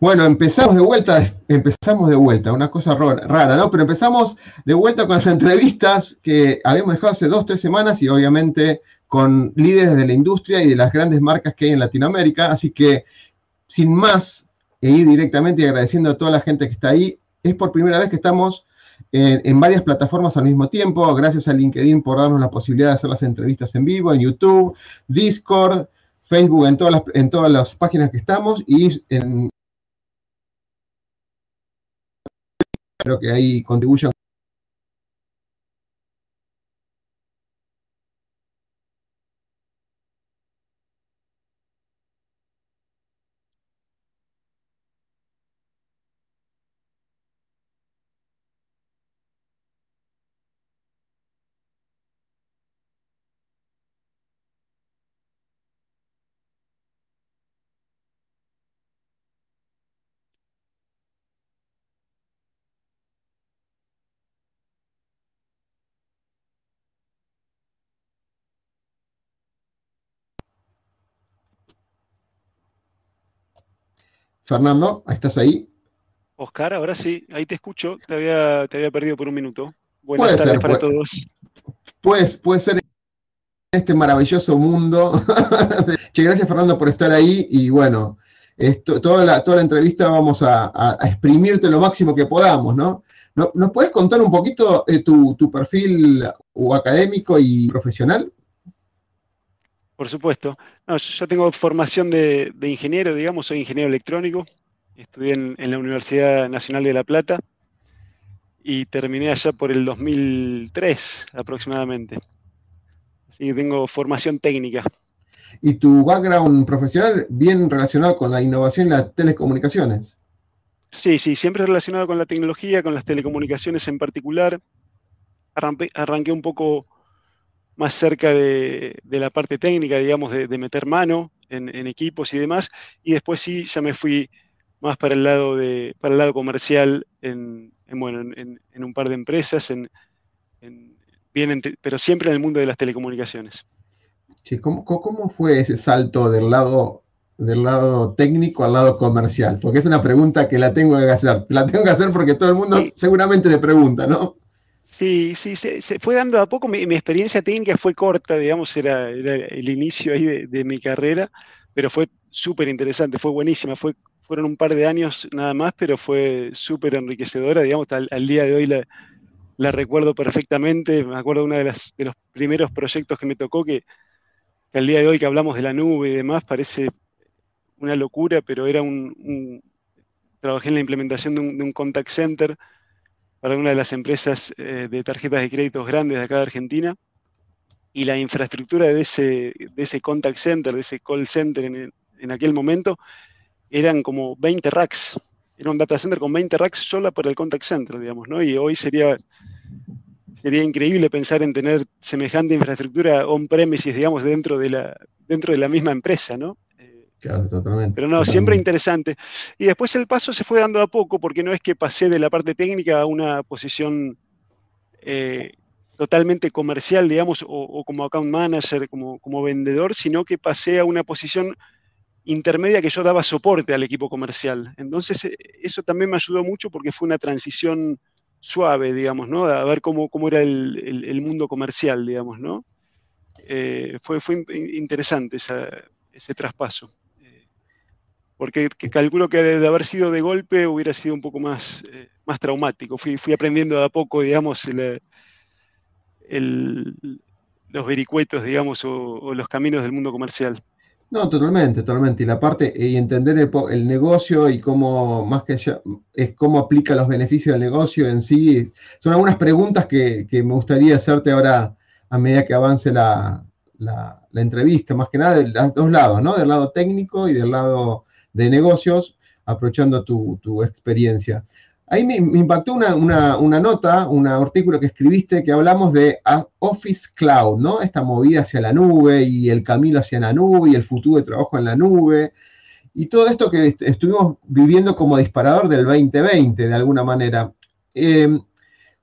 Bueno, empezamos de vuelta, empezamos de vuelta, una cosa rara, ¿no? Pero empezamos de vuelta con las entrevistas que habíamos dejado hace dos, tres semanas y obviamente con líderes de la industria y de las grandes marcas que hay en Latinoamérica. Así que, sin más, e ir directamente agradeciendo a toda la gente que está ahí. Es por primera vez que estamos en, varias plataformas al mismo tiempo. Gracias a LinkedIn por darnos la posibilidad de hacer las entrevistas en vivo, en YouTube, Discord, Facebook, en todas las, en todas las páginas que estamos y en... Que ahí contribuyen Fernando, ¿estás ahí? Oscar, ahora sí, ahí te escucho, te había, te había perdido por un minuto. Buenas puede tardes para todos. Puede, puede ser este maravilloso mundo. che, gracias Fernando por estar ahí y bueno, esto, toda, la, toda la entrevista vamos a, exprimirte lo máximo que podamos, ¿no? ¿Nos puedes contar un poquito eh, tu, tu, perfil académico y profesional? Por supuesto. yo tengo formación de, ingeniero, digamos, soy ingeniero electrónico. Estudié en, la Universidad Nacional de La Plata y terminé allá por el 2003 aproximadamente. Así que tengo formación técnica. ¿Y tu background profesional bien relacionado con la innovación y las telecomunicaciones? Sí, sí, siempre relacionado con la tecnología, con las telecomunicaciones en particular. arranqué un poco más cerca de, la parte técnica, digamos, de, meter mano en, equipos y demás, y después sí ya me fui más para el lado de, para el lado comercial en, bueno, en, un par de empresas, en, bien pero siempre en el mundo de las telecomunicaciones. ¿cómo, ¿Cómo fue ese salto del lado del lado técnico al lado comercial? Porque es una pregunta que la tengo que hacer. La tengo que hacer porque todo el mundo seguramente te pregunta, ¿no? Sí, sí, se, fue dando a poco. Mi, experiencia técnica fue corta, digamos, era, el inicio ahí de, mi carrera, pero fue súper interesante, fue buenísima. Fue, fueron un par de años nada más, pero fue súper enriquecedora, digamos, al, día de hoy la, recuerdo perfectamente. Me acuerdo de uno de, las, de los primeros proyectos que me tocó, que, al día de hoy que hablamos de la nube y demás, parece una locura, pero era un, trabajé en la implementación de un contact center para una de las empresas eh, de tarjetas de créditos grandes de acá de Argentina. Y la infraestructura de ese, de ese contact center, de ese call center en, en aquel momento, eran como 20 racks. Era un data center con 20 racks solo para el contact center, digamos, ¿no? Y hoy sería, sería increíble pensar en tener semejante infraestructura on-premises, digamos, dentro de, la, dentro de la misma empresa, ¿no? Claro, totalmente. Pero no, siempre interesante. Y después el paso se fue dando a poco, porque no es que pasé de la parte técnica a una posición eh, totalmente comercial, digamos, o, como account manager, como, como vendedor, sino que pasé a una posición intermedia que yo daba soporte al equipo comercial. Entonces, eh, eso también me ayudó mucho porque fue una transición suave, digamos, ¿no? A ver cómo, cómo era el, mundo comercial, digamos, ¿no? Eh, fue, fue interesante ese traspaso porque calculo que de, haber sido de golpe hubiera sido un poco más, eh, más traumático. Fui, aprendiendo de a poco, digamos, los vericuetos, digamos, o, los caminos del mundo comercial. No, totalmente, totalmente. Y la parte, y entender el, negocio y cómo, más que ya, es cómo aplica los beneficios del negocio en sí, son algunas preguntas que, me gustaría hacerte ahora a medida que avance la, entrevista, más que nada de los dos lados, ¿no? Del lado técnico y del lado de negocios, aprovechando tu, tu experiencia. Ahí me, impactó una, nota, un artículo que escribiste que hablamos de Office Cloud, ¿no? Esta movida hacia la nube y el camino hacia la nube y el futuro de trabajo en la nube. Y todo esto que estuvimos viviendo como disparador del 2020, de alguna manera. Em,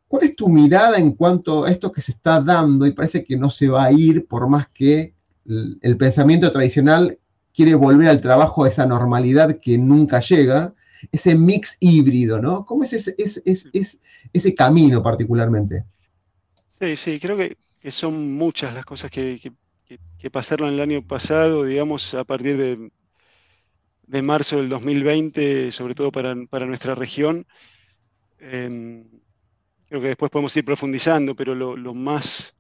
¿Cuál es tu mirada en cuanto a esto que se está dando y parece que no se va a ir por más que el pensamiento tradicional quiere volver al trabajo a esa normalidad que nunca llega? ese mix híbrido, ¿no? ¿Cómo es ese, ese camino particularmente? Sí, sí, creo que, son muchas las cosas que, pasaron el año pasado, digamos, a partir de, marzo del 2020, sobre todo para, nuestra región. Em, creo que después podemos ir profundizando, pero lo más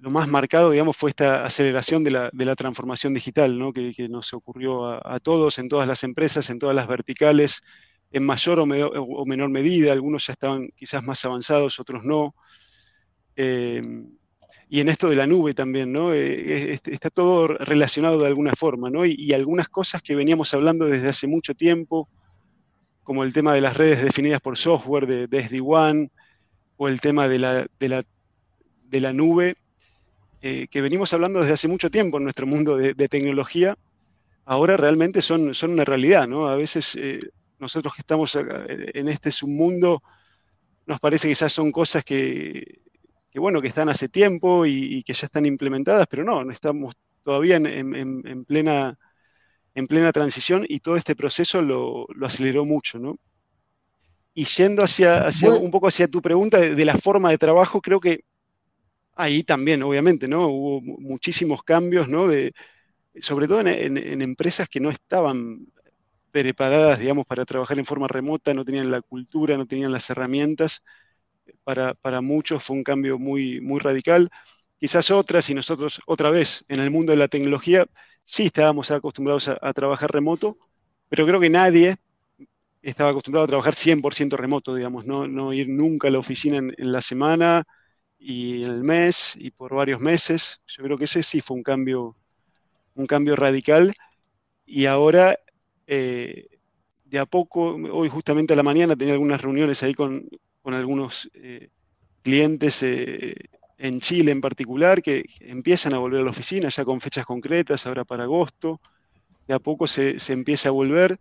lo más marcado, digamos, fue esta aceleración de la, transformación digital, ¿no? que, nos ocurrió a, todos, en todas las empresas, en todas las verticales, en mayor o, menor medida. Algunos ya estaban quizás más avanzados, otros no. Eh, y en esto de la nube también, ¿no? Eh, está todo relacionado de alguna forma, ¿no? Y, algunas cosas que veníamos hablando desde hace mucho tiempo, como el tema de las redes definidas por software de, de SD-WAN, o el tema de la, de la, de la nube, eh, que venimos hablando desde hace mucho tiempo en nuestro mundo de, tecnología, ahora realmente son, son una realidad, ¿no? A veces eh, nosotros que estamos en este submundo, nos parece que ya son cosas que, bueno, que están hace tiempo y, que ya están implementadas, pero no, no estamos todavía en, plena, en plena transición y todo este proceso lo, aceleró mucho, ¿no? Y yendo hacia, hacia un poco hacia tu pregunta de, la forma de trabajo, creo que ahí también, obviamente, ¿no? Hubo muchísimos cambios, ¿no? De, sobre todo en, empresas que no estaban preparadas, digamos, para trabajar en forma remota, no tenían la cultura, no tenían las herramientas. Para, muchos fue un cambio muy, muy radical. Quizás otras, y nosotros otra vez, en el mundo de la tecnología, sí estábamos acostumbrados a, trabajar remoto, pero creo que nadie estaba acostumbrado a trabajar 100% remoto, digamos, no, no ir nunca a la oficina en la semana, y el mes y por varios meses. Yo creo que ese sí fue un cambio, un cambio radical. Y ahora, eh, de a poco, hoy justamente a la mañana tenía algunas reuniones ahí con, algunos eh, clientes eh, en Chile en particular que empiezan a volver a la oficina ya con fechas concretas, ahora para agosto. De a poco se, se empieza a volver.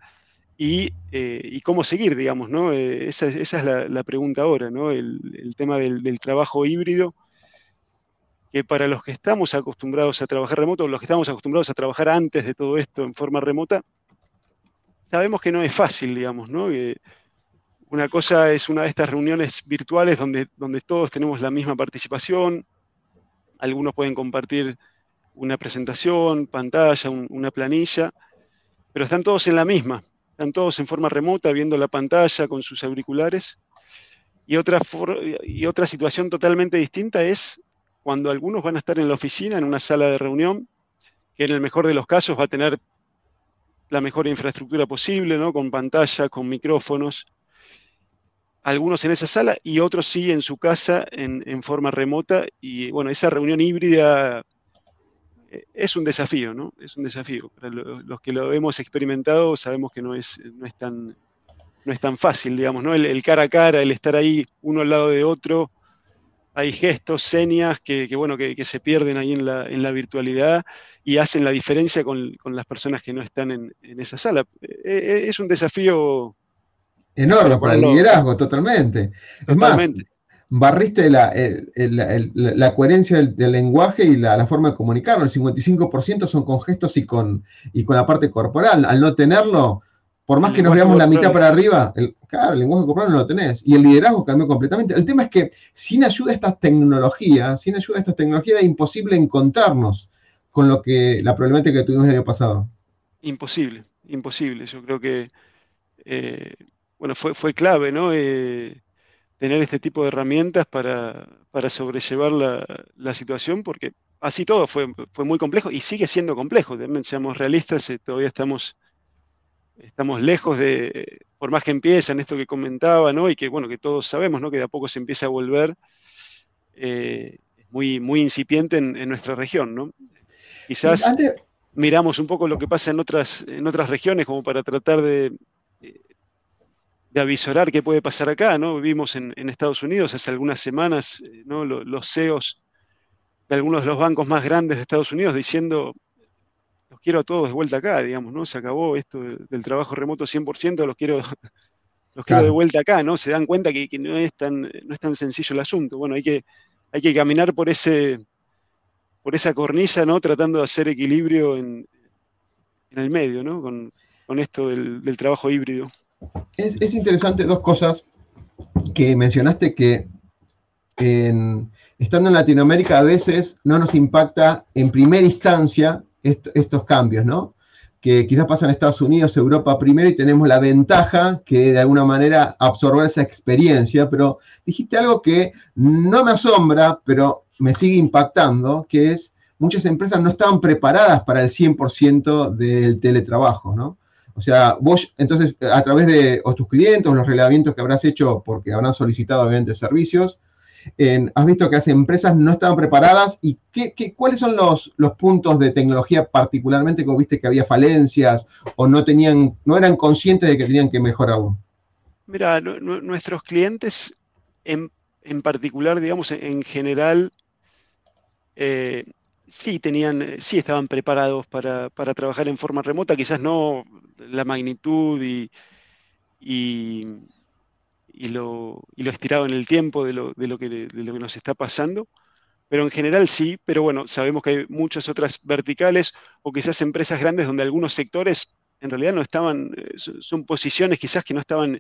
Eh, y, cómo seguir, digamos, ¿no? Eh, esa, es la, pregunta ahora, ¿no? El, tema del, trabajo híbrido, que para los que estamos acostumbrados a trabajar remoto, los que estamos acostumbrados a trabajar antes de todo esto en forma remota, sabemos que no es fácil, digamos, ¿no? una cosa es una de estas reuniones virtuales donde, donde todos tenemos la misma participación, algunos pueden compartir una presentación, pantalla, una planilla, pero están todos en la misma están todos en forma remota viendo la pantalla con sus auriculares. Y otra, y otra situación totalmente distinta es cuando algunos van a estar en la oficina, en una sala de reunión, que en el mejor de los casos va a tener la mejor infraestructura posible, ¿no? con pantalla, con micrófonos, algunos en esa sala y otros sí en su casa en, en forma remota. Y bueno, esa reunión híbrida es un desafío, ¿no? Es un desafío. Para los que lo hemos experimentado sabemos que no es, no es, tan, no es tan fácil, digamos, ¿no? El, cara a cara, el estar ahí uno al lado de otro, hay gestos, señas que, bueno, que, se pierden ahí en la, en la virtualidad y hacen la diferencia con, las personas que no están en, esa sala. Eh, eh, es un desafío enorme para el liderazgo, totalmente. totalmente. Es más, barriste la, la, coherencia del, lenguaje y la, forma de comunicarlo. El 55% son con gestos y con, y con la parte corporal. Al no tenerlo, por más que nos veamos la mitad para arriba, el, claro, el lenguaje corporal no lo tenés. Y el liderazgo cambió completamente. El tema es que sin ayuda a estas tecnologías, sin ayuda a estas tecnologías, es imposible encontrarnos con lo que la problemática que tuvimos el año pasado. Imposible, imposible. Yo creo que, eh, bueno, fue, fue clave, ¿no? Eh, tener este tipo de herramientas para, sobrellevar la, situación, porque así todo fue, fue muy complejo y sigue siendo complejo. También seamos realistas, eh, todavía estamos, estamos lejos de, por más que empiezan esto que comentaba, ¿no? Y que bueno, que todos sabemos, ¿no? Que de a poco se empieza a volver eh, muy, muy incipiente en, nuestra región, ¿no? Quizás miramos un poco lo que pasa en otras, en otras regiones como para tratar de, de avisorar qué puede pasar acá, ¿no? Vivimos en, Estados Unidos hace algunas semanas, eh, ¿no? Los, CEOs de algunos de los bancos más grandes de Estados Unidos diciendo, los quiero a todos de vuelta acá, digamos, ¿no? Se acabó esto del trabajo remoto 100%, los quiero, los quiero de vuelta acá, ¿no? Se dan cuenta que, no, es tan, no es tan sencillo el asunto. Bueno, hay que, hay que caminar por ese por esa cornisa, ¿no? Tratando de hacer equilibrio en, el medio, ¿no? Con, esto del trabajo híbrido. Es, interesante dos cosas que mencionaste que estando en Latinoamérica a veces no nos impacta en primera instancia estos cambios, ¿no? Que quizás pasan en Estados Unidos, Europa primero y tenemos la ventaja que de alguna manera absorber esa experiencia, pero dijiste algo que no me asombra, pero me sigue impactando, que es muchas empresas no estaban preparadas para el 100% del teletrabajo, ¿no? O sea, vos, entonces, a través de tus clientes, los reglamentos que habrás hecho, porque habrán solicitado, obviamente, servicios, has visto que las empresas no estaban preparadas y qué, cuáles son los, los, puntos de tecnología particularmente que viste que había falencias o no tenían, no eran conscientes de que tenían que mejorarlo. Mira, nuestros clientes en, particular, digamos, en general, eh, sí tenían, eh, sí estaban preparados para, trabajar en forma remota, quizás no la magnitud y, y, lo, y lo, estirado en el tiempo de lo, de, lo que, de lo que nos está pasando, pero en general sí, pero bueno, sabemos que hay muchas otras verticales o quizás empresas grandes donde algunos sectores en realidad no estaban, eh, son posiciones quizás que no estaban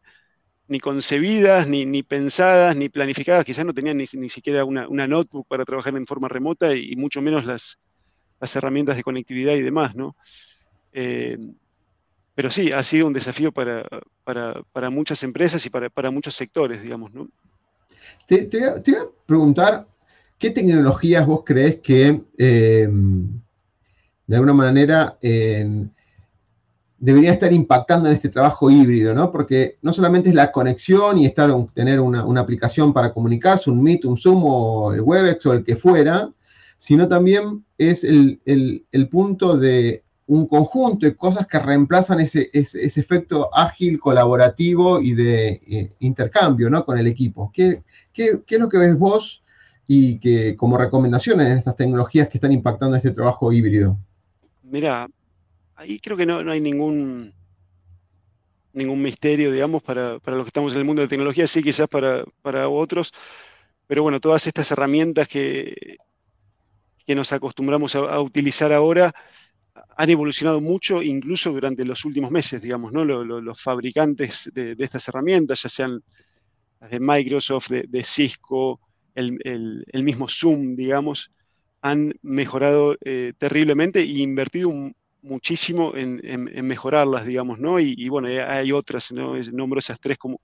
ni concebidas, ni, ni, pensadas, ni planificadas, quizás no tenían ni, siquiera una, notebook para trabajar en forma remota y, mucho menos las, las, herramientas de conectividad y demás, ¿no? Eh, pero sí, ha sido un desafío para, para, muchas empresas y para, muchos sectores, digamos, ¿no? Te, voy, a, preguntar, ¿qué tecnologías vos crees que eh, de alguna manera debería estar impactando en este trabajo híbrido, ¿no? Porque no solamente es la conexión y estar, tener una, aplicación para comunicarse, un Meet, un Zoom o el Webex o el que fuera, sino también es el, punto de un conjunto de cosas que reemplazan ese, efecto ágil, colaborativo y de eh, intercambio, ¿no? Con el equipo. ¿Qué, ¿Qué, es lo que ves vos y que como recomendaciones en estas tecnologías que están impactando este trabajo híbrido? Mira, ahí creo que no, hay ningún ningún misterio, digamos, para, los que estamos en el mundo de la tecnología, sí, quizás para, otros, pero bueno, todas estas herramientas que, que nos acostumbramos a, utilizar ahora han evolucionado mucho, incluso durante los últimos meses, digamos, ¿no? Los, fabricantes de, estas herramientas, ya sean las de Microsoft, de, Cisco, el, mismo Zoom, digamos, han mejorado eh, terriblemente e invertido un, muchísimo en, mejorarlas, digamos, ¿no? Y, bueno, hay otras, ¿no? Nombro esas tres como,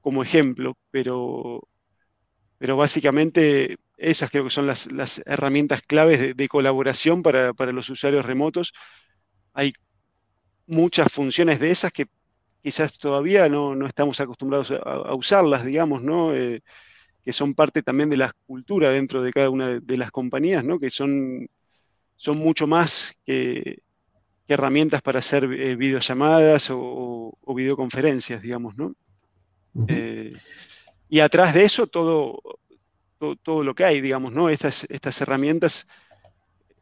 como ejemplo, pero, pero básicamente esas creo que son las, herramientas claves de, colaboración para, los usuarios remotos. Hay muchas funciones de esas que quizás todavía no, estamos acostumbrados a, usarlas, digamos, ¿no? Eh, que son parte también de la cultura dentro de cada una de, las compañías, ¿no? Que son, son mucho más que, herramientas para hacer eh, videollamadas o, videoconferencias, digamos, ¿no? Eh, y atrás de eso todo, todo, lo que hay, digamos, ¿no? Estas, estas herramientas,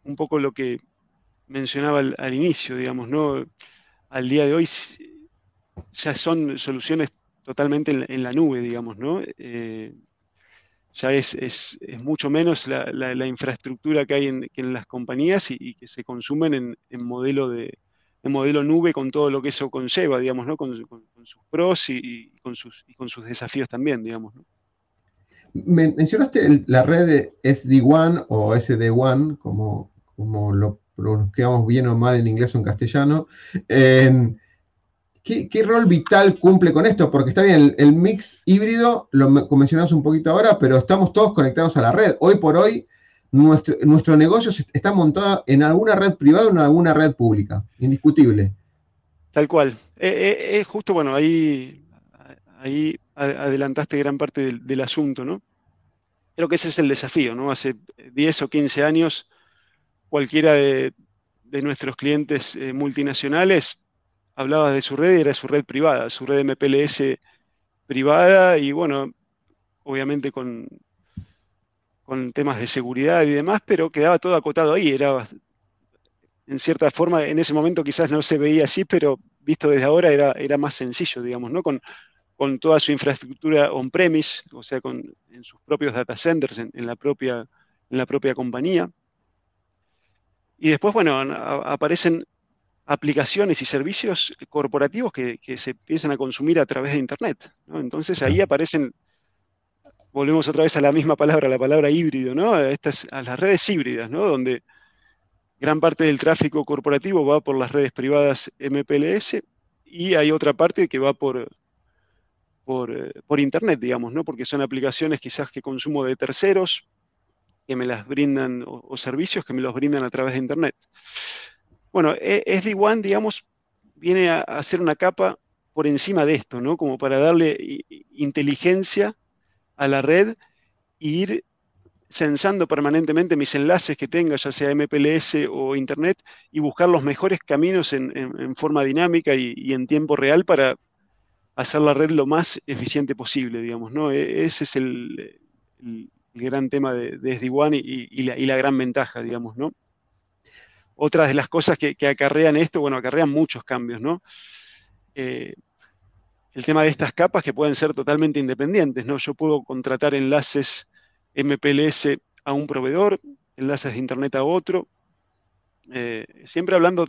un poco lo que mencionaba al, inicio, digamos, ¿no? Al día de hoy ya son soluciones totalmente en, la nube, digamos, ¿no? Eh, ya es, es, mucho menos la, infraestructura que hay en, las compañías y, que se consumen en, modelo de modelo nube con todo lo que eso conlleva, digamos, ¿no? Con, sus pros y, con sus, y con sus desafíos también, digamos, ¿no? Mencionaste la red de SD1 o SD1, como, como lo pronunciamos bien o mal en inglés o en castellano. ¿Qué, rol vital cumple con esto? Porque está bien, el, mix híbrido lo mencionamos un poquito ahora, pero estamos todos conectados a la red. Hoy por hoy, nuestro, negocio está montado en alguna red privada o en alguna red pública, indiscutible. Tal cual. Es justo, bueno, ahí, ahí adelantaste gran parte del, asunto, ¿no? Creo que ese es el desafío, ¿no? Hace 10 o 15 años, cualquiera de, nuestros clientes eh, multinacionales hablaba de su red era su red privada, su red MPLS privada y bueno, obviamente con, con temas de seguridad y demás, pero quedaba todo acotado ahí, era en cierta forma, en ese momento quizás no se veía así, pero visto desde ahora era, era más sencillo, digamos, ¿no? Con, con toda su infraestructura on-premise, o sea, con, en sus propios data centers, en, la propia, en la propia compañía. Y después, bueno, aparecen aplicaciones y servicios corporativos que, se empiezan a consumir a través de Internet. Entonces ahí aparecen, volvemos otra vez a la misma palabra, la palabra híbrido, ¿no? a, estas, a las redes híbridas, ¿no? donde gran parte del tráfico corporativo va por las redes privadas MPLS y hay otra parte que va por, eh, por, Internet, digamos, ¿no? Porque son aplicaciones quizás que consumo de terceros, que me las brindan, o, servicios que me los brindan a través de Internet. Bueno, e, SD-WAN, digamos, viene a, hacer una capa por encima de esto, ¿no? Como para darle inteligencia a la red e ir censando permanentemente mis enlaces que tenga, ya sea MPLS o Internet, y buscar los mejores caminos en, forma dinámica y, en tiempo real para, hacer la red lo más eficiente posible, digamos, ¿no? E, ese es el, gran tema de, de SD-WAN y, la, gran ventaja, digamos, ¿no? Otra de las cosas que, acarrean esto, bueno, acarrean muchos cambios, ¿no? Eh, el tema de estas capas que pueden ser totalmente independientes, ¿no? Yo puedo contratar enlaces MPLS a un proveedor, enlaces de Internet a otro, eh, siempre hablando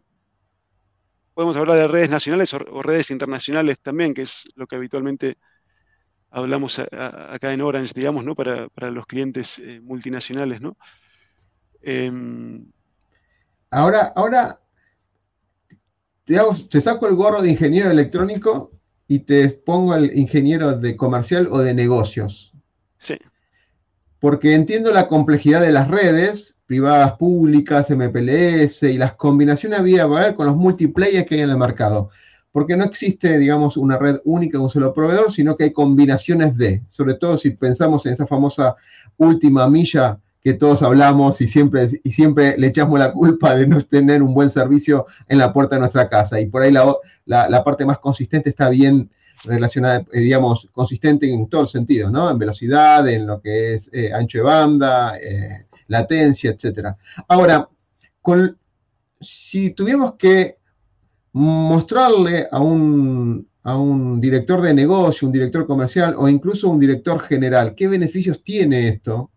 podemos hablar de redes nacionales o, redes internacionales también, que es lo que habitualmente hablamos acá en Orange, digamos, ¿no? Para, los clientes eh, multinacionales, ¿no? Ahora, ahora te, saco el gorro de ingeniero electrónico y te pongo el ingeniero de comercial o de negocios. Sí. Porque entiendo la complejidad de las redes, privadas públicas, MPLS y las combinaciones había a ver con los multiplayers que hay en el mercado. Porque no existe, digamos, una red única de un solo proveedor, sino que hay combinaciones de, sobre todo si pensamos en esa famosa última milla que todos hablamos y siempre, y siempre le echamos la culpa de no tener un buen servicio en la puerta de nuestra casa. Y por ahí la, la, parte más consistente está bien relacionada, eh, digamos, consistente en todo el sentido, ¿no? En velocidad, en lo que es eh, ancho de banda, eh, latencia, etcétera. Ahora, si tuviéramos que mostrarle a un, a un director de negocio, un director comercial o incluso un director general, qué beneficios tiene esto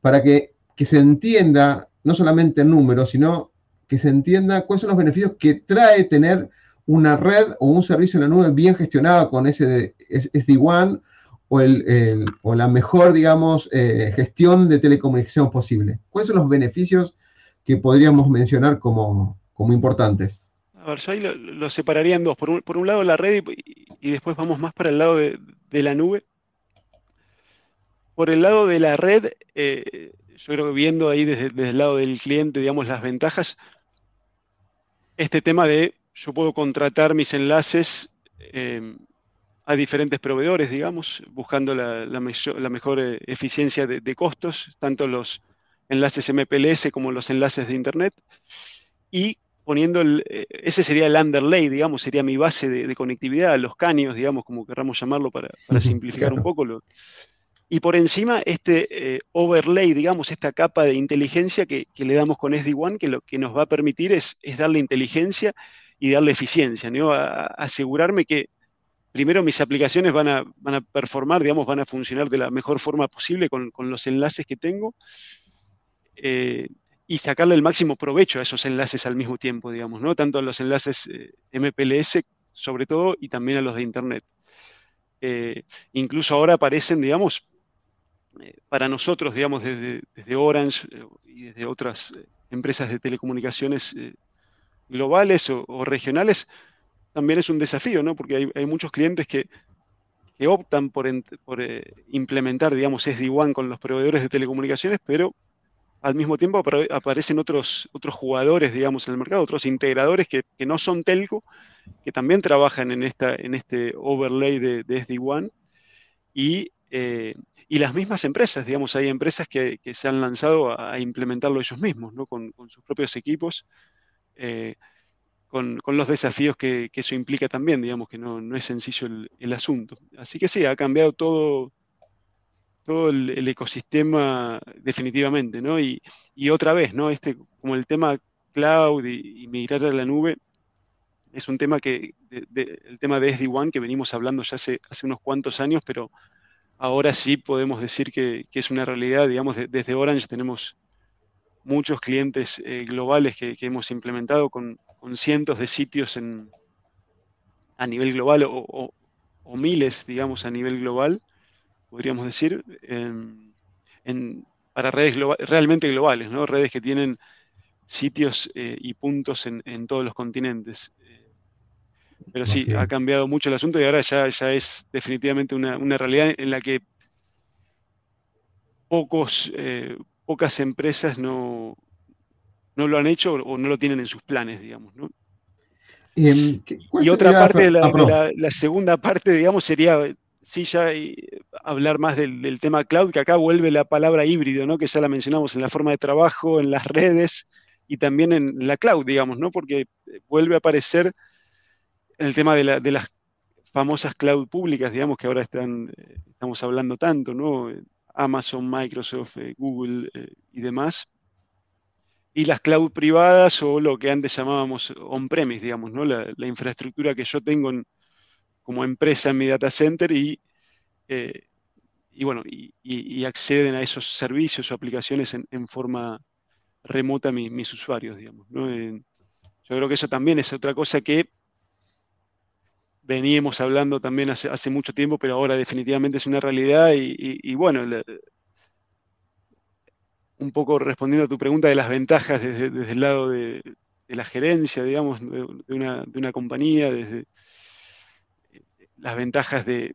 para que, se entienda, no solamente el número, sino que se entienda cuáles son los beneficios que trae tener una red o un servicio en la nube bien gestionado con ese SD-WAN o, el, o la mejor, digamos, eh, gestión de telecomunicación posible? ¿Cuáles son los beneficios que podríamos mencionar como, como importantes? A ver, yo ahí lo, separaría en dos. Por un, por un, lado la red y, después vamos más para el lado de, la nube. Por el lado de la red, eh, yo creo que viendo ahí desde, desde, el lado del cliente, digamos, las ventajas, este tema de yo puedo contratar mis enlaces eh, a diferentes proveedores, digamos, buscando la, mejor eh, eficiencia de, costos, tanto los enlaces MPLS como los enlaces de Internet, y poniendo, el, eh, ese sería el underlay, digamos, sería mi base de, conectividad, los caños, digamos, como querramos llamarlo para, simplificar un poco. Lo, y por encima, este eh, overlay, digamos, esta capa de inteligencia que, le damos con SD-WAN, que lo que nos va a permitir es, darle inteligencia y darle eficiencia, ¿no? asegurarme que primero mis aplicaciones van a, van a performar, digamos, van a funcionar de la mejor forma posible con, los enlaces que tengo eh, y sacarle el máximo provecho a esos enlaces al mismo tiempo, digamos, ¿no? Tanto a los enlaces eh, MPLS, sobre todo, y también a los de Internet. Incluso ahora aparecen, digamos, para nosotros, digamos, desde, Orange y desde otras empresas de telecomunicaciones globales o regionales, también es un desafío, ¿no? Porque hay, muchos clientes que, optan por, eh, implementar, digamos, SD-WAN con los proveedores de telecomunicaciones, pero al mismo tiempo aparecen otros, otros jugadores, digamos, en el mercado, otros integradores que, no son telco, que también trabajan en, esta, en este overlay de, SD-WAN y, eh, y, las mismas empresas, digamos, hay empresas que, se han lanzado a, implementarlo ellos mismos, ¿no? con, sus propios equipos. Eh, con, los desafíos que, eso implica también, digamos que no, es sencillo el, asunto. Así que sí, ha cambiado todo, todo el, ecosistema definitivamente, ¿no? Y, otra vez, ¿no? Este, como el tema cloud y, migrar a la nube, es un tema que, el tema de SD-WAN que venimos hablando ya hace, hace unos cuantos años, pero ahora sí podemos decir que, es una realidad, digamos, desde Orange tenemos muchos clientes eh, globales que, hemos implementado con, cientos de sitios en, a nivel global o, miles, digamos, a nivel global, podríamos decir, para redes realmente globales, ¿no? redes que tienen sitios eh, y puntos en, todos los continentes. Pero sí, ha cambiado mucho el asunto y ahora ya, ya es definitivamente una, realidad en la que pocos, eh, pocas empresas no, no lo han hecho o no lo tienen en sus planes, digamos, ¿no? Y, otra parte, de ah, la, segunda parte, digamos, sería, sí, ya hablar más del, tema cloud, que acá vuelve la palabra híbrido, ¿no? Que ya la mencionamos en la forma de trabajo, en las redes y también en la cloud, digamos, ¿no? Porque vuelve a aparecer el tema de, la, de las famosas cloud públicas, digamos, que ahora están, estamos hablando tanto, ¿no? Amazon, Microsoft, eh, Google eh, y demás. Y las cloud privadas o lo que antes llamábamos on-premise, digamos, ¿no? La, infraestructura que yo tengo como empresa en mi data center y, eh, bueno, y, acceden a esos servicios o aplicaciones en, forma remota mis usuarios, digamos. yo creo que eso también es otra cosa que veníamos hablando también hace, hace, mucho tiempo, pero ahora definitivamente es una realidad y, bueno, un poco respondiendo a tu pregunta de las ventajas desde, el lado de, la gerencia, digamos, de, una, compañía, desde las ventajas de,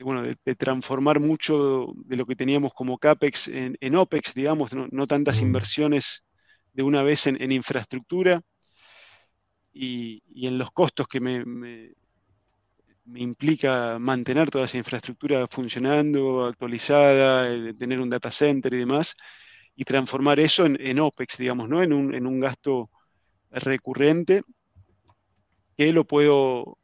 bueno, de, transformar mucho de lo que teníamos como CAPEX en, OPEX, digamos, no, tantas mm. inversiones de una vez en, infraestructura y, en los costos que me me implica mantener toda esa infraestructura funcionando, actualizada, eh, tener un data center y demás, y transformar eso en, OPEX, digamos, ¿no? En un, en un gasto recurrente que lo puedo,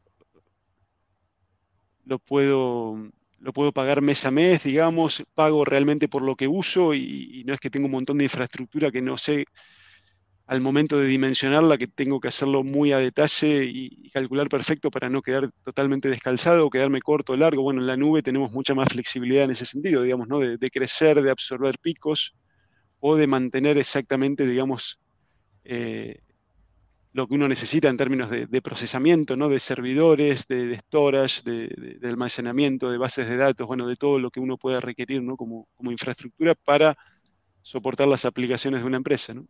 lo puedo, lo puedo pagar mes a mes, digamos, pago realmente por lo que uso y, y no es que tengo un montón de infraestructura que no sé al momento de dimensionarla que tengo que hacerlo muy a detalle y, calcular perfecto para no quedar totalmente descalzado o quedarme corto o largo. Bueno, en la nube tenemos mucha más flexibilidad en ese sentido, digamos, ¿no? De, crecer, de absorber picos o de mantener exactamente, digamos, eh, lo que uno necesita en términos de, procesamiento, ¿no? De servidores, de, storage, de, almacenamiento, de bases de datos, bueno, de todo lo que uno pueda requerir, ¿no? Como, como infraestructura para soportar las aplicaciones de una empresa, ¿no?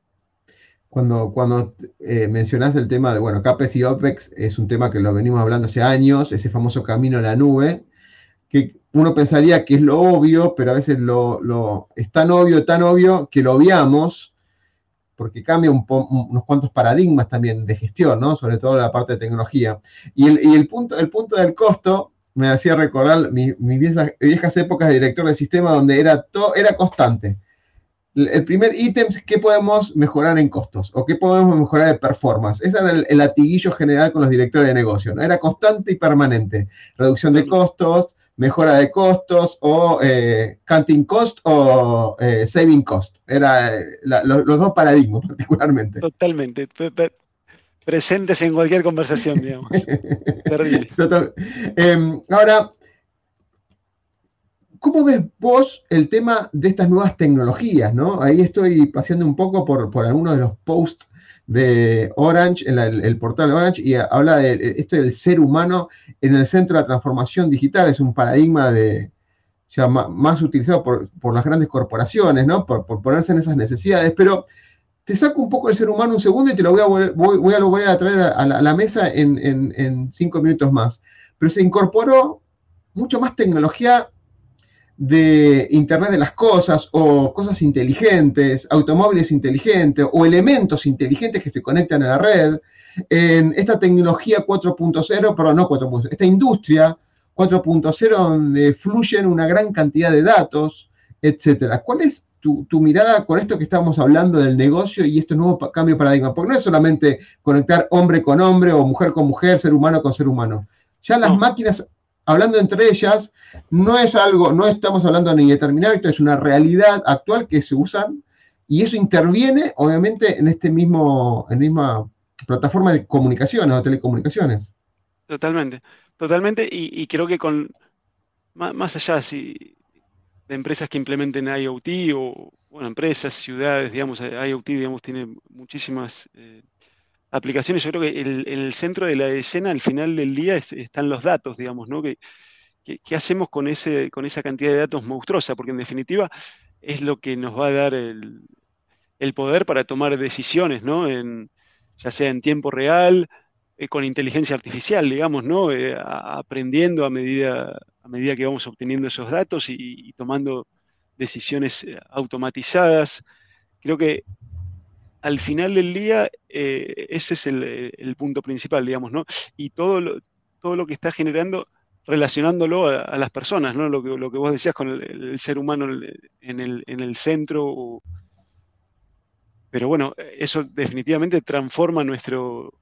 Cuando, cuando eh, mencionas el tema de, bueno, CAPEX y OPEX, es un tema que lo venimos hablando hace años, ese famoso camino a la nube, que uno pensaría que es lo obvio, pero a veces lo, es tan obvio, tan obvio que lo obviamos, porque cambia unos cuantos paradigmas también de gestión, ¿no? Sobre todo la parte de tecnología. Y el, punto, el punto del costo me hacía recordar mis, viejas, viejas, épocas de director de sistema donde era, todo, era constante el primer ítem es qué podemos mejorar en costos o qué podemos mejorar en performance. Ese era el, latiguillo general con los directores de negocio. ¿no? Era constante y permanente. Reducción de costos, mejora de costos o eh, cutting cost o eh, saving cost. Era eh, los, dos paradigmas particularmente. Totalmente. Presentes en cualquier conversación, digamos. Terrible. Em, ahora, ¿Cómo ves vos el tema de estas nuevas tecnologías? ¿no? Ahí estoy paseando un poco por, por algunos de los posts de Orange, en el, portal Orange, y habla de esto del ser humano en el centro de la transformación digital. Es un paradigma de, más, utilizado por, las grandes corporaciones, ¿no? Por, ponerse en esas necesidades. Pero te saco un poco del ser humano un segundo y te lo voy a, voy, a volver a traer a la, mesa en, cinco minutos más. Pero se incorporó mucho más tecnología de Internet de las Cosas o cosas inteligentes, automóviles inteligentes o elementos inteligentes que se conectan a la red, en esta tecnología 4.0, perdón, no 4.0, esta industria 4.0 donde fluyen una gran cantidad de datos, etcétera. ¿Cuál es tu, mirada con esto que estamos hablando del negocio y este nuevo cambio de paradigma? Porque no es solamente conectar hombre con hombre o mujer con mujer, ser humano con ser humano. Ya las máquinas, hablando entre ellas, no es algo, no estamos hablando ni de terminar, esto es una realidad actual que se usan y eso interviene, obviamente, en este mismo, en misma plataforma de comunicaciones o telecomunicaciones. Totalmente, totalmente, y, creo que con más, allá si, de empresas que implementen IoT o, bueno, empresas, ciudades, digamos, IoT, digamos, tiene muchísimas eh, aplicaciones. Yo creo que el, el centro de la escena, al final del día, están los datos, digamos, ¿no? Que, ¿Qué hacemos con, ese, con esa cantidad de datos monstruosa? Porque en definitiva es lo que nos va a dar el, el poder para tomar decisiones, ¿no? En, ya sea en tiempo real, eh, con inteligencia artificial, digamos, ¿no? Eh, aprendiendo a medida, a medida que vamos obteniendo esos datos y, tomando decisiones eh, automatizadas. Creo que al final del día ese es el, punto principal, digamos, ¿no? Y todo lo, todo lo que está generando relacionándolo a, las personas, ¿no? Lo que, lo que vos decías con el, ser humano en el, en el centro pero bueno, eso definitivamente transforma nuestro,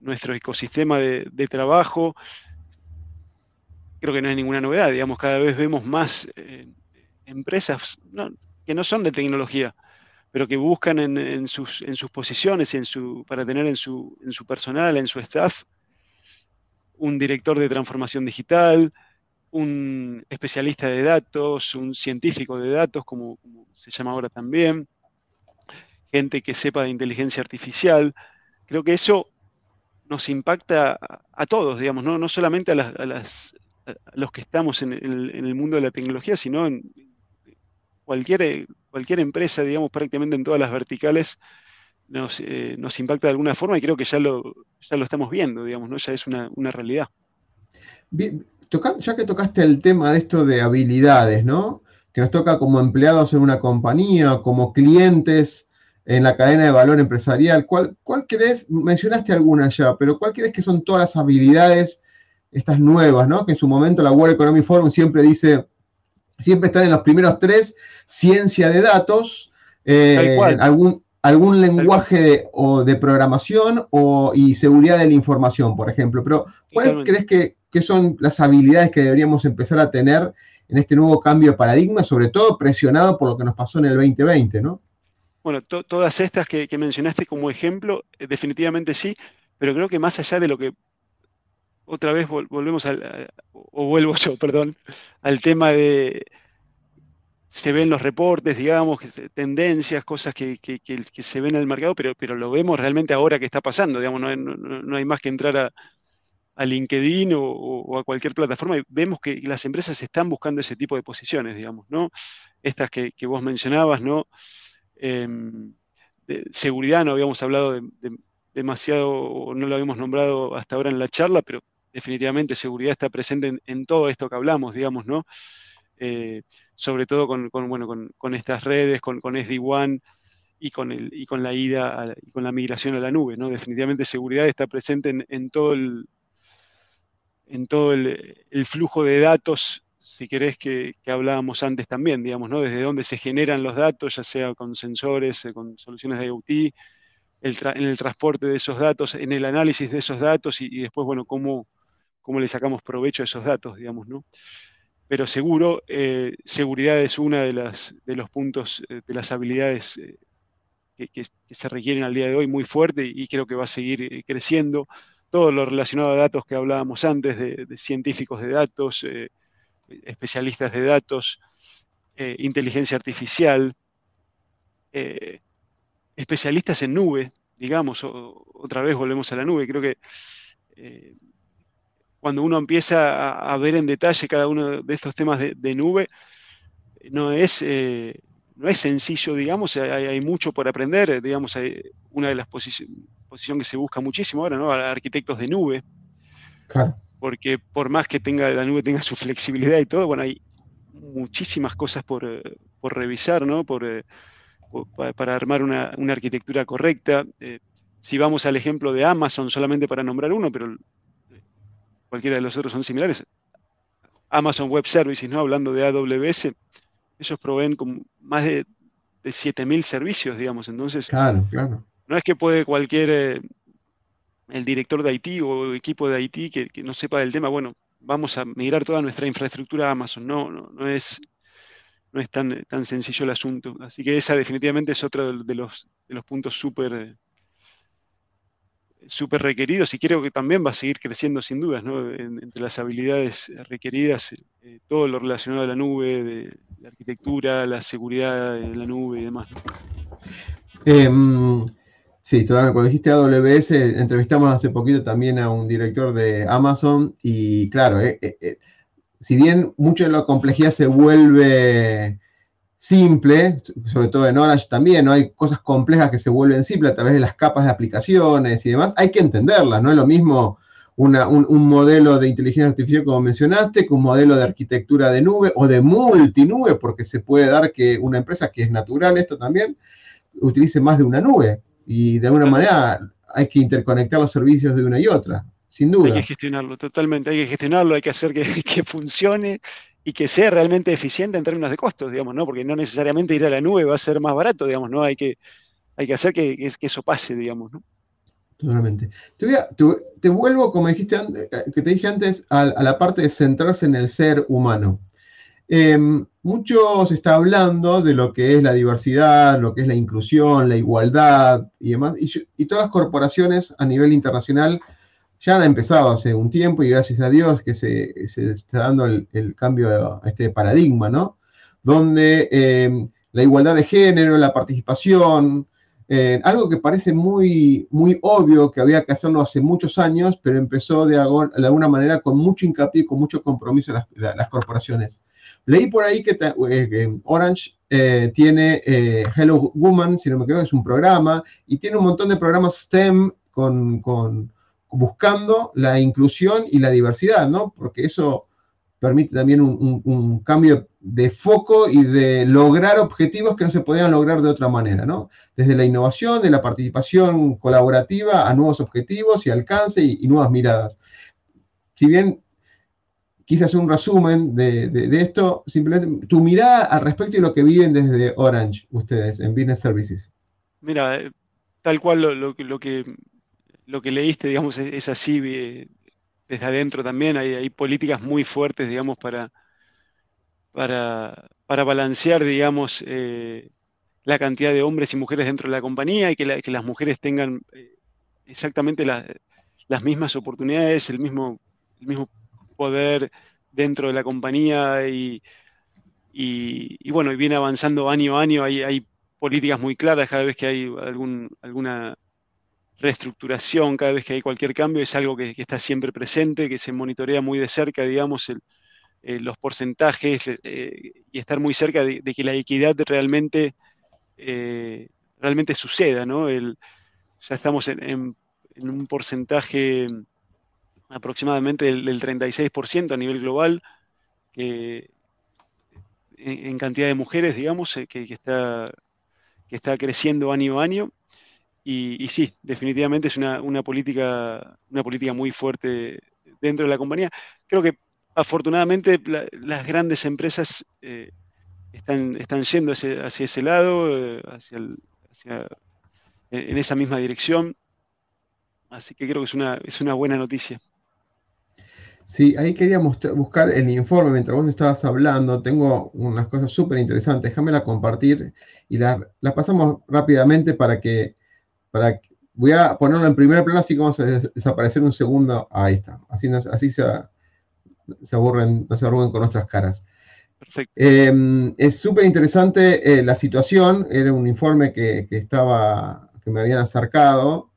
nuestro ecosistema de, trabajo. Creo que no hay ninguna novedad, digamos, cada vez vemos más eh, empresas que no son de tecnología, pero que buscan en, sus, en sus posiciones, en su, para tener en su, en su personal, en su staff, un director de transformación digital, un especialista de datos, un científico de datos, como se llama ahora también, gente que sepa de inteligencia artificial. Creo que eso nos impacta a, todos, digamos, no, no solamente a, las, los que estamos en el, mundo de la tecnología, sino en cualquier, cualquier empresa, digamos, prácticamente en todas las verticales, nos, eh, nos impacta de alguna forma y creo que ya lo, ya lo estamos viendo, digamos, ¿no? ya es una, realidad. Bien, ya que tocaste el tema de esto de habilidades, ¿no? Que nos toca como empleados en una compañía, como clientes, en la cadena de valor empresarial. ¿Cuál, cuál crees, mencionaste algunas ya, pero cuál crees que son todas las habilidades, estas nuevas, ¿no? Que en su momento la World Economic Forum siempre dice, siempre están en los primeros tres, ciencia de datos, eh, algún, algún lenguaje de, o de programación o, y seguridad de la información, por ejemplo. Pero, ¿cuáles crees que, que, son las habilidades que deberíamos empezar a tener en este nuevo cambio de paradigma, sobre todo presionado por lo que nos pasó en el 2020, ¿no? Bueno, todas estas que, mencionaste como ejemplo, eh, definitivamente sí, pero creo que más allá de lo que otra vez volvemos al, o vuelvo yo, perdón, al tema de se ven los reportes, digamos, tendencias, cosas que, se ven en el mercado, pero, pero lo vemos realmente ahora que está pasando, digamos, no, hay más que entrar a, LinkedIn o, a cualquier plataforma y vemos que las empresas están buscando ese tipo de posiciones, digamos, ¿no? Estas que, vos mencionabas, ¿no? Em, de seguridad no habíamos hablado de, demasiado, o no lo habíamos nombrado hasta ahora en la charla, pero definitivamente seguridad está presente en, todo esto que hablamos, digamos, ¿no? Eh, sobre todo con, bueno, con, estas redes, con, con SD-WAN y con, el, y con la ida y con la migración a la nube, ¿no? Definitivamente seguridad está presente en, todo el en todo el, flujo de datos si querés, que, hablábamos antes también, digamos, ¿no? Desde dónde se generan los datos, ya sea con sensores, eh, con soluciones de IoT, en el transporte de esos datos, en el análisis de esos datos y, después, bueno, cómo, cómo le sacamos provecho a esos datos, digamos, ¿no? Pero seguro, eh, seguridad es una de, de los puntos, eh, de las habilidades que, se requieren al día de hoy muy fuerte y, creo que va a seguir creciendo. Todo lo relacionado a datos que hablábamos antes, de, científicos de datos, especialistas de datos, eh, inteligencia artificial, eh, especialistas en nube, digamos, otra vez volvemos a la nube, creo que eh, cuando uno empieza a, ver en detalle cada uno de estos temas de, nube, no es, no es sencillo, digamos, hay, mucho por aprender, digamos, hay una de las posiciones que se busca muchísimo ahora, ¿no? Arquitectos de nube. Porque por más que tenga la nube tenga su flexibilidad y todo, bueno, hay muchísimas cosas por, por revisar, ¿no? Por, para armar una, arquitectura correcta. Eh, si vamos al ejemplo de Amazon, solamente para nombrar uno, pero eh, cualquiera de los otros son similares, Amazon Web Services, ¿no? hablando de AWS, ellos proveen con más de, de 7.000 servicios, digamos. Entonces, claro, claro. no es que puede cualquier, eh, el director de IT o equipo de IT que, no sepa del tema, bueno, vamos a migrar toda nuestra infraestructura a Amazon. No, no, no es no es tan, tan sencillo el asunto. Así que esa definitivamente es otro de, los, de los puntos súper súper requeridos y creo que también va a seguir creciendo sin dudas, ¿no? entre las habilidades requeridas, eh, todo lo relacionado a la nube, de la arquitectura, la seguridad de la nube y demás. Em, sí, cuando dijiste AWS, entrevistamos hace poquito también a un director de Amazon y claro, eh, eh, si bien mucha de la complejidad se vuelve simple, sobre todo en Orange también, ¿no? Hay cosas complejas que se vuelven simples a través de las capas de aplicaciones y demás, hay que entenderlas, no es lo mismo un, modelo de inteligencia artificial como mencionaste que un modelo de arquitectura de nube o de multinube, porque se puede dar que una empresa, que es natural esto también, utilice más de una nube y de alguna manera hay que interconectar los servicios de una y otra sin duda. Hay que gestionarlo, totalmente, hay que gestionarlo, hay que hacer que, funcione y que sea realmente eficiente en términos de costos, digamos, ¿no? Porque no necesariamente ir a la nube va a ser más barato, digamos, ¿no? Hay que, hay que hacer que, eso pase, digamos, ¿no? Totalmente. Te, vuelvo, como dijiste eh, que te dije antes, a, la parte de centrarse en el ser humano. Em, mucho se está hablando de lo que es la diversidad, lo que es la inclusión, la igualdad y demás, y todas las corporaciones a nivel internacional ya han empezado hace un tiempo y gracias a Dios que se, está dando el, cambio a este paradigma, ¿no? Donde eh, la igualdad de género, la participación, eh, algo que parece muy, muy obvio que había que hacerlo hace muchos años, pero empezó de, alguna manera con mucho hincapié y con mucho compromiso las, las corporaciones. Leí por ahí que, eh, Orange tiene Hello Woman, si no me equivoco, es un programa, y tiene un montón de programas STEM con, con buscando la inclusión y la diversidad, ¿no? Porque eso permite también un, cambio de foco y de lograr objetivos que no se podrían lograr de otra manera, ¿no? Desde la innovación, de la participación colaborativa a nuevos objetivos y alcance y, nuevas miradas. Si bien quise hacer un resumen de, esto, simplemente tu mirada al respecto de lo que viven desde Orange, ustedes, en Business Services. Mira, eh, tal cual lo que lo que leíste, digamos, es, así eh, desde adentro también. Hay, políticas muy fuertes, digamos, para, para, para balancear, digamos, eh, la cantidad de hombres y mujeres dentro de la compañía y que, las mujeres tengan eh, exactamente las mismas oportunidades, el mismo, el mismo poder dentro de la compañía y, y, bueno, y viene avanzando año a año, hay, hay políticas muy claras cada vez que hay algún, alguna reestructuración cada vez que hay cualquier cambio, es algo que, está siempre presente, que se monitorea muy de cerca, digamos, eh, los porcentajes eh, y estar muy cerca de, que la equidad realmente, eh, realmente suceda, ¿no? ya estamos en, un porcentaje aproximadamente del, 36% a nivel global, que, en, cantidad de mujeres, digamos, que, está, que está creciendo año a año y, sí, definitivamente es una, política, una política muy fuerte dentro de la compañía. Creo que afortunadamente las grandes empresas eh, están, están yendo hacia, ese lado, eh, hacia, en esa misma dirección. Así que creo que es una, es una buena noticia. Sí, ahí quería buscar el informe mientras vos estabas hablando. Tengo unas cosas súper interesantes. Déjamela compartir y la, la pasamos rápidamente para que voy a ponerlo en primer plano, así que vamos a desaparecer un segundo. Ahí está. Así, así se, aburren, no se aburren con nuestras caras. Em, es súper interesante eh, la situación. Era un informe que, estaba, que me habían acercado.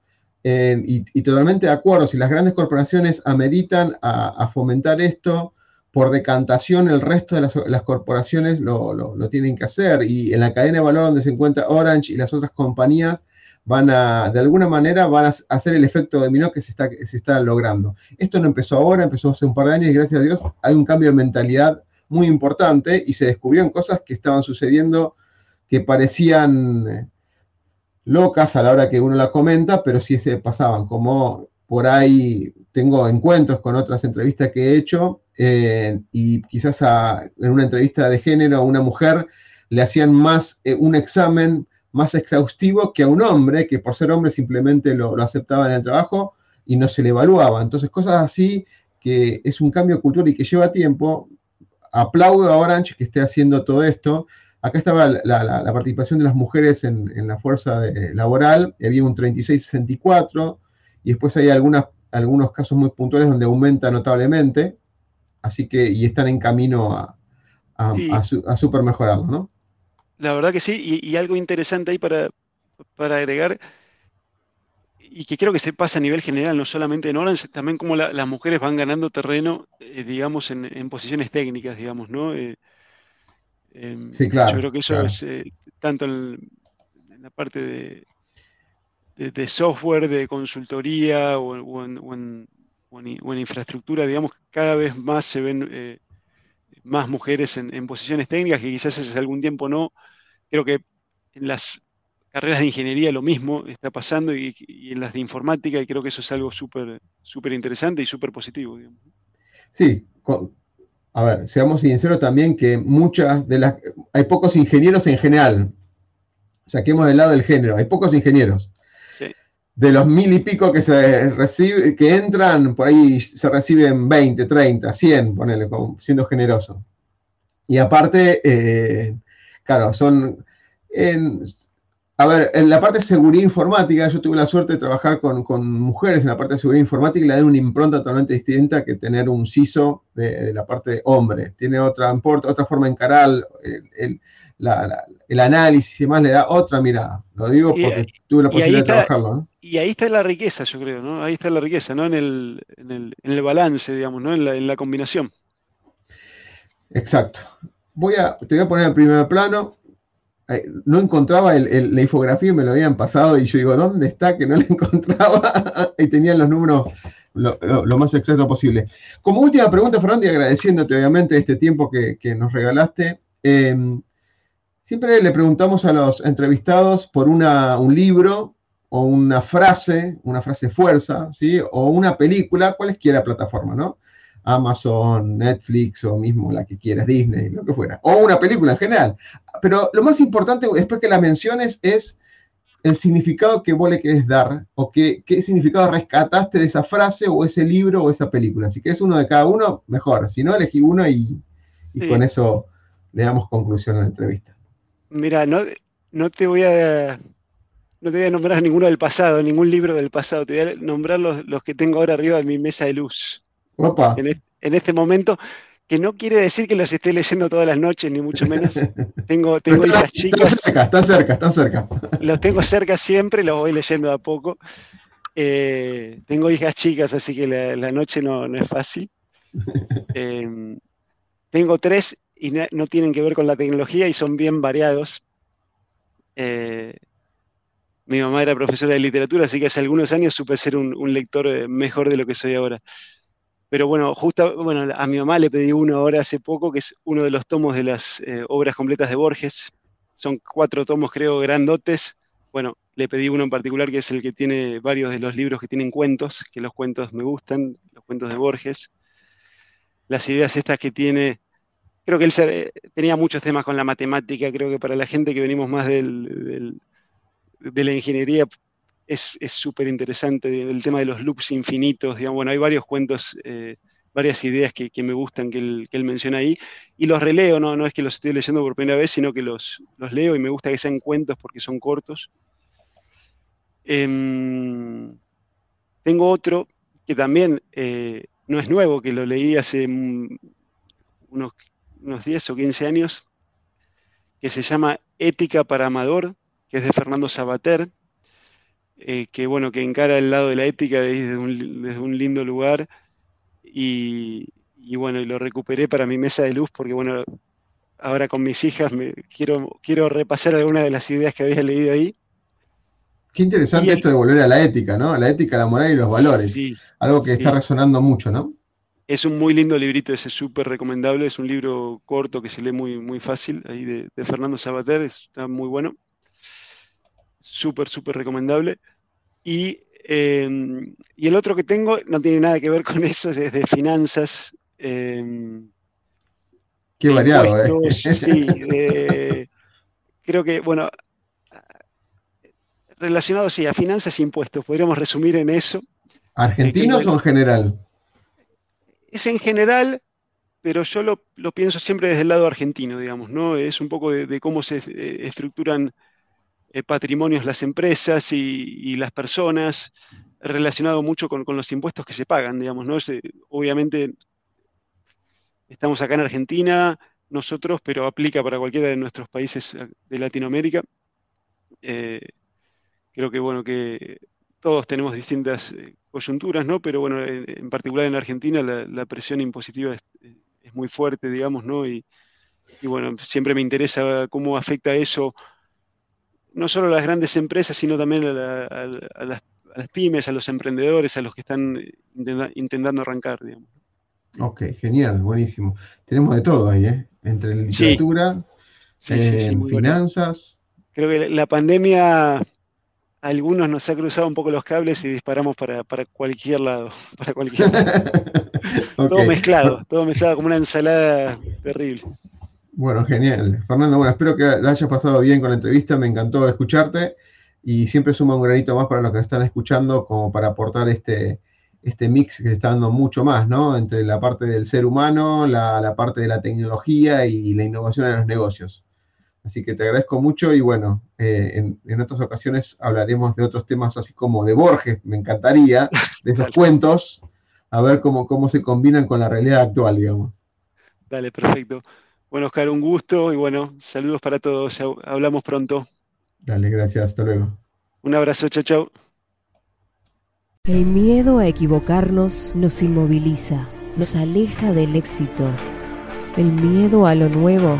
y, totalmente de acuerdo, si las grandes corporaciones ameritan a, fomentar esto, por decantación el resto de las, corporaciones lo, tienen que hacer y en la cadena de valor donde se encuentra Orange y las otras compañías van a, de alguna manera, van a hacer el efecto dominó que se está, se está logrando. Esto no empezó ahora, empezó hace un par de años y gracias a Dios hay un cambio de mentalidad muy importante y se descubrieron cosas que estaban sucediendo que parecían eh, locas a la hora que uno la comenta, pero sí se pasaban, como por ahí tengo encuentros con otras entrevistas que he hecho eh, y quizás en una entrevista de género a una mujer le hacían más eh, un examen más exhaustivo que a un hombre que por ser hombre simplemente lo, lo, aceptaba en el trabajo y no se le evaluaba. Entonces cosas así que es un cambio cultural y que lleva tiempo. Aplaudo a Orange que esté haciendo todo esto. Acá estaba la, participación de las mujeres en, la fuerza laboral, había un 36-64, y después hay algunas algunos casos muy puntuales donde aumenta notablemente, así que, y están en camino a, a, super mejorarlo, ¿no? La verdad que sí, y, algo interesante ahí para, para, agregar, y que creo que se pasa a nivel general, no solamente en Orange, también como las mujeres van ganando terreno, eh, digamos, en, posiciones técnicas, digamos, ¿no? Eh, em, sí, claro. Yo creo que eso es eh, tanto en, la parte de, de, software, de consultoría o, en, infraestructura, digamos, cada vez más se ven eh, más mujeres en, posiciones técnicas que quizás hace algún tiempo no. Creo que en las carreras de ingeniería lo mismo está pasando y, en las de informática y creo que eso es algo súper súper interesante y súper positivo. Sí, a ver, seamos sinceros también que muchas de las... Hay pocos ingenieros en general. Saquemos del lado del género, hay pocos ingenieros de los mil y pico que se recibe, que entran, por ahí se reciben 20, 30, 100, ponele, siendo generoso. Y aparte, eh, claro, son, a ver, en la parte de seguridad informática, yo tuve la suerte de trabajar con, mujeres en la parte de seguridad informática y le dan una impronta totalmente distinta que tener un CISO de, la parte de hombre. Tiene otra, otra forma de encarar el análisis y demás, le da otra mirada. Lo digo porque tuve la posibilidad de trabajarlo. ¿no? y ahí está la riqueza, yo creo, ¿no? Ahí está la riqueza, ¿no? En el, en el, en el balance, digamos, ¿no? En la, en la, combinación. Exacto. Voy a, te voy a poner en primer plano. No encontraba la infografía, me lo habían pasado y yo digo, ¿dónde está? Que no la encontraba. y tenían los números lo, más exacto posible. Como última pregunta, Fernando, y agradeciéndote obviamente este tiempo que, que nos regalaste, em, siempre le preguntamos a los entrevistados por una, un libro o una frase, una frase fuerza, ¿sí? O una película, cualquiera plataforma, ¿no? Amazon, Netflix o mismo la que quieras, Disney, lo que fuera. O una película en general. Pero lo más importante después que la menciones es el significado que vos le querés dar o qué, qué significado rescataste de esa frase o ese libro o esa película. Si querés uno de cada uno, mejor. Si no, elegí uno y, con eso le damos conclusión a la entrevista. Mira, no, no te voy a no te voy a nombrar ninguno del pasado, ningún libro del pasado, te voy a nombrar los, que tengo ahora arriba de mi mesa de luz. Opa. En, este momento, que no quiere decir que los esté leyendo todas las noches, ni mucho menos. Tengo, tengo hijas chicas. Está cerca, está cerca, está cerca. Los tengo cerca siempre, los voy leyendo a poco. Eh, tengo hijas chicas, así que la, noche no, es fácil. Em, tengo tres y no, tienen que ver con la tecnología y son bien variados. Eh, mi mamá era profesora de literatura, así que hace algunos años supe ser un, lector eh, mejor de lo que soy ahora. Pero bueno, justo, bueno, a mi mamá le pedí uno ahora hace poco, que es uno de los tomos de las eh, obras completas de Borges. Son cuatro tomos, creo, grandotes. Bueno, le pedí uno en particular, que es el que tiene varios de los libros que tienen cuentos, que los cuentos me gustan, los cuentos de Borges. Las ideas estas que tiene, creo que él eh, tenía muchos temas con la matemática, creo que para la gente que venimos más del de la ingeniería es súper interesante, el tema de los loops infinitos, digamos, bueno, hay varios cuentos, eh, varias ideas que, me gustan que él, menciona ahí, y los releo, ¿no? no es que los estoy leyendo por primera vez, sino que los, los leo y me gusta que sean cuentos porque son cortos. Em, tengo otro que también eh, no es nuevo, que lo leí hace unos, unos 10 o 15 años, que se llama Ética para Amador, que es de Fernando Sabater, eh, que bueno, que encara el lado de la ética desde un, lindo lugar y, y, bueno, y lo recuperé para mi mesa de luz porque bueno, ahora con mis hijas me, quiero, quiero repasar algunas de las ideas que había leído ahí. Qué interesante esto de volver a la ética, ¿no? La ética, la moral y los valores. Algo que está resonando mucho, ¿no? Es un muy lindo librito, ese súper recomendable. Es un libro corto que se lee muy, muy fácil, ahí de, Fernando Sabater, está muy bueno. Súper, súper recomendable. Y, em, y, el otro que tengo no tiene nada que ver con eso, es de, finanzas. Em, Qué variado, ¿eh? Sí, creo que, bueno, relacionado, sí, a finanzas e impuestos, podríamos resumir en eso. ¿Argentinos o en general? Es en general, pero yo lo, pienso siempre desde el lado argentino, digamos, ¿no? Es un poco de, cómo se eh, estructuran eh, patrimonios las empresas y, las personas, relacionado mucho con, los impuestos que se pagan, digamos, ¿no? obviamente estamos acá en Argentina, nosotros, pero aplica para cualquiera de nuestros países de Latinoamérica. Eh, creo que bueno que todos tenemos distintas eh, coyunturas, ¿no? Pero bueno, en, particular en Argentina la, presión impositiva es, muy fuerte, digamos, ¿no? Y, bueno, siempre me interesa cómo afecta eso no solo a las grandes empresas, sino también a, las, pymes, a los emprendedores, a los que están intentando arrancar, digamos. Ok, genial, buenísimo. Tenemos de todo ahí, ¿eh? Entre literatura, finanzas. Creo que la pandemia algunos nos ha cruzado un poco los cables y disparamos para, cualquier lado, para cualquier Todo mezclado, todo mezclado como una ensalada terrible. Bueno, genial. Fernando, bueno, espero que la hayas pasado bien con la entrevista, me encantó escucharte y siempre suma un granito más para los que nos están escuchando como para aportar este, este mix que se está dando mucho más, ¿no? Entre la parte del ser humano, la, la parte de la tecnología y la innovación en los negocios. Así que te agradezco mucho y bueno, eh, en, otras ocasiones hablaremos de otros temas así como de Borges, me encantaría, de esos cuentos, a ver cómo, cómo se combinan con la realidad actual, digamos. Dale, perfecto. Bueno, Oscar, un gusto y bueno, saludos para todos, hablamos pronto. Dale, gracias, hasta luego. Un abrazo, chao, chao. El miedo a equivocarnos nos inmoviliza, nos aleja del éxito. El miedo a lo nuevo